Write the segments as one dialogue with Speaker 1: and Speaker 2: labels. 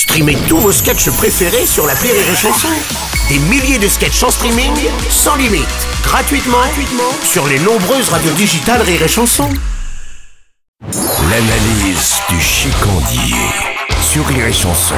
Speaker 1: Streamez tous vos sketchs préférés sur la Rire et Chanson. Des milliers de sketchs en streaming, sans limite, gratuitement, gratuitement sur les nombreuses radios digitales Rire et Chanson. L'analyse du chicandier sur Rire et Chanson.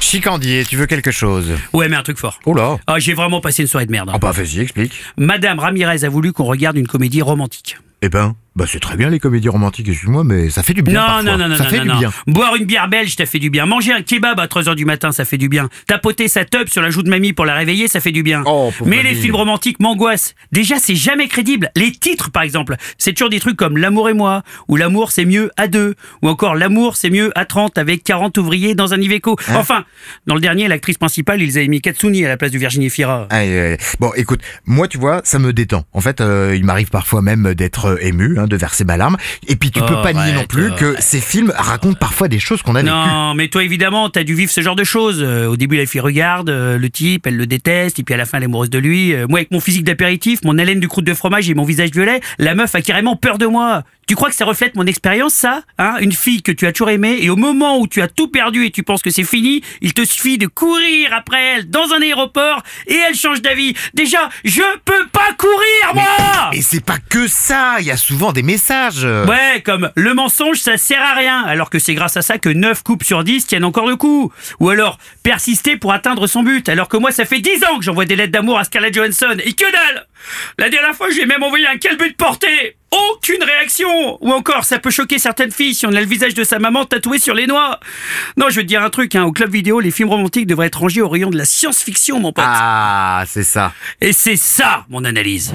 Speaker 2: Chicandier, tu veux quelque chose?
Speaker 3: Ouais, mais un truc fort.
Speaker 2: Oh là
Speaker 3: Ah, j'ai vraiment passé une soirée de merde. hein.
Speaker 2: Ah bah vas-y, explique.
Speaker 3: Madame Ramirez a voulu qu'on regarde une comédie romantique.
Speaker 2: Eh ben, bah c'est très bien les comédies romantiques, excuse-moi, mais ça fait du bien
Speaker 3: Non,
Speaker 2: parfois.
Speaker 3: non, non, non,
Speaker 2: Ça
Speaker 3: non,
Speaker 2: fait
Speaker 3: non,
Speaker 2: du
Speaker 3: non.
Speaker 2: bien.
Speaker 3: Boire une bière belge, ça fait du bien. Manger un kebab à 3h du matin, ça fait du bien. Tapoter sa teub sur la joue de mamie pour la réveiller, ça fait du bien.
Speaker 2: Oh,
Speaker 3: Mais les films romantiques m'angoissent. Déjà, c'est jamais crédible. Les titres, par exemple, c'est toujours des trucs comme L'amour et moi, ou L'amour c'est mieux à deux, ou encore L'amour c'est mieux à 30 avec 40 ouvriers dans un Iveco.
Speaker 2: Hein
Speaker 3: Enfin, dans le dernier, l'actrice principale, ils avaient mis Katsuni à la place de Virginie Fira.
Speaker 2: Bon, écoute, moi, tu vois, ça me détend. En fait, euh, il m'arrive parfois même d'être euh, ému, hein, de verser ma larme. Et puis, tu peux pas nier non plus que
Speaker 3: arrête.
Speaker 2: ces films racontent parfois des choses qu'on a vécues.
Speaker 3: Non, mais toi évidemment, t'as dû vivre ce genre de choses. Euh, au début, la fille regarde euh, le type, elle le déteste, et puis à la fin, elle est amoureuse de lui. Euh, moi, avec mon physique d'apéritif, mon haleine du croûte de fromage et mon visage violet, la meuf a carrément peur de moi. Tu crois que ça reflète mon expérience, ça hein? Une fille que tu as toujours aimée, et au moment où tu as tout perdu et tu penses que c'est fini, il te suffit de courir après elle dans un aéroport, et elle change d'avis. Déjà, je peux pas courir, moi
Speaker 2: Et c'est pas que ça, il y a souvent des messages.
Speaker 3: Ouais, comme le mensonge, ça sert à rien, alors que c'est grâce à ça que 9 coupes sur 10 tiennent encore le coup. Ou alors, persister pour atteindre son but, alors que moi, ça fait 10 ans que j'envoie des lettres d'amour à Scarlett Johansson, et que dalle La dernière fois, je lui ai même envoyé un quel but porté aucune réaction Ou encore, ça peut choquer certaines filles si on a le visage de sa maman tatoué sur les noix Non, je vais te dire un truc, hein, au club vidéo, les films romantiques devraient être rangés au rayon de la science-fiction, mon pote.
Speaker 2: Ah, c'est ça.
Speaker 3: Et c'est ça, mon analyse.